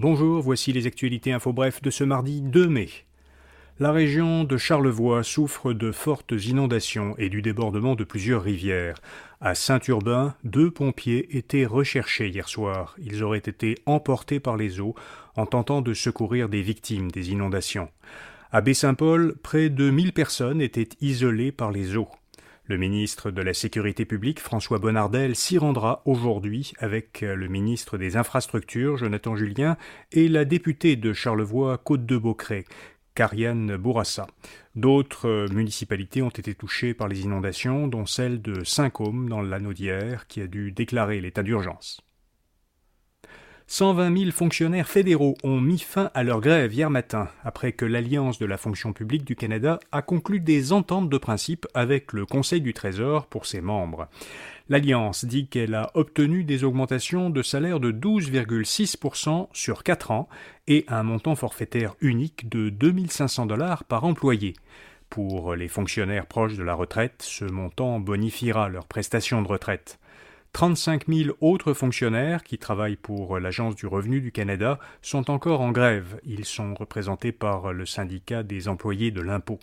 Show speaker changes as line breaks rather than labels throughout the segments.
Bonjour, voici les actualités info bref de ce mardi 2 mai. La région de Charlevoix souffre de fortes inondations et du débordement de plusieurs rivières. À Saint-Urbain, deux pompiers étaient recherchés hier soir. Ils auraient été emportés par les eaux en tentant de secourir des victimes des inondations. À Baie-Saint-Paul, près de 1000 personnes étaient isolées par les eaux. Le ministre de la Sécurité publique, François Bonnardel, s'y rendra aujourd'hui avec le ministre des Infrastructures, Jonathan Julien, et la députée de Charlevoix, Côte-de-Beaucré, Cariane Bourassa. D'autres municipalités ont été touchées par les inondations, dont celle de Saint-Côme dans l'Anaudière, qui a dû déclarer l'état d'urgence. 120 000 fonctionnaires fédéraux ont mis fin à leur grève hier matin, après que l'Alliance de la fonction publique du Canada a conclu des ententes de principe avec le Conseil du Trésor pour ses membres. L'Alliance dit qu'elle a obtenu des augmentations de salaire de 12,6% sur 4 ans et un montant forfaitaire unique de 2500 dollars par employé. Pour les fonctionnaires proches de la retraite, ce montant bonifiera leurs prestations de retraite. 35 000 autres fonctionnaires qui travaillent pour l'Agence du revenu du Canada sont encore en grève. Ils sont représentés par le syndicat des employés de l'impôt.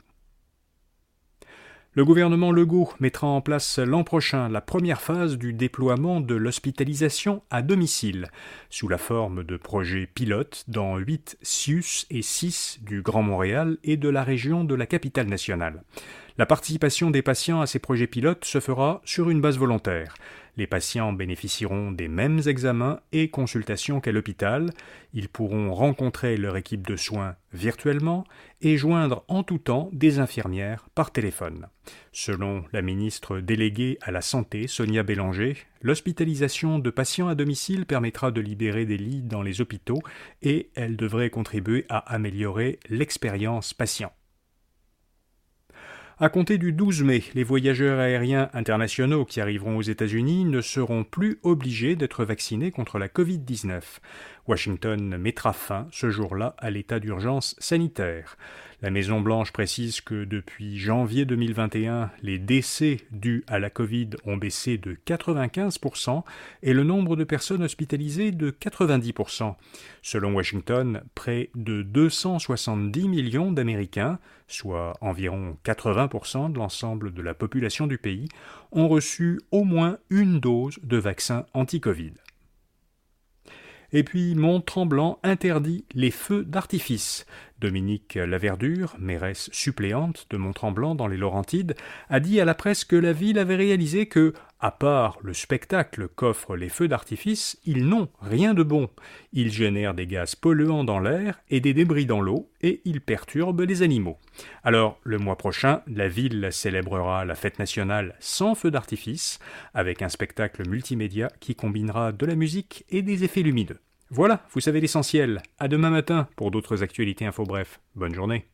Le gouvernement Legault mettra en place l'an prochain la première phase du déploiement de l'hospitalisation à domicile, sous la forme de projets pilotes dans 8 CIUS et 6 du Grand Montréal et de la région de la capitale nationale. La participation des patients à ces projets pilotes se fera sur une base volontaire. Les patients bénéficieront des mêmes examens et consultations qu'à l'hôpital. Ils pourront rencontrer leur équipe de soins virtuellement et joindre en tout temps des infirmières par téléphone. Selon la ministre déléguée à la Santé, Sonia Bélanger, l'hospitalisation de patients à domicile permettra de libérer des lits dans les hôpitaux et elle devrait contribuer à améliorer l'expérience patient. À compter du 12 mai, les voyageurs aériens internationaux qui arriveront aux États-Unis ne seront plus obligés d'être vaccinés contre la Covid-19. Washington mettra fin ce jour-là à l'état d'urgence sanitaire. La Maison-Blanche précise que depuis janvier 2021, les décès dus à la Covid ont baissé de 95% et le nombre de personnes hospitalisées de 90%. Selon Washington, près de 270 millions d'Américains, soit environ 80% de l'ensemble de la population du pays, ont reçu au moins une dose de vaccin anti-Covid. Et puis Mont-Tremblant interdit les feux d'artifice. Dominique Laverdure, mairesse suppléante de Mont-Tremblant dans les Laurentides, a dit à la presse que la ville avait réalisé que, à part le spectacle qu'offrent les feux d'artifice, ils n'ont rien de bon. Ils génèrent des gaz polluants dans l'air et des débris dans l'eau, et ils perturbent les animaux. Alors, le mois prochain, la ville célébrera la fête nationale sans feux d'artifice, avec un spectacle multimédia qui combinera de la musique et des effets lumineux. Voilà, vous savez l'essentiel. À demain matin pour d'autres actualités info bref. Bonne journée.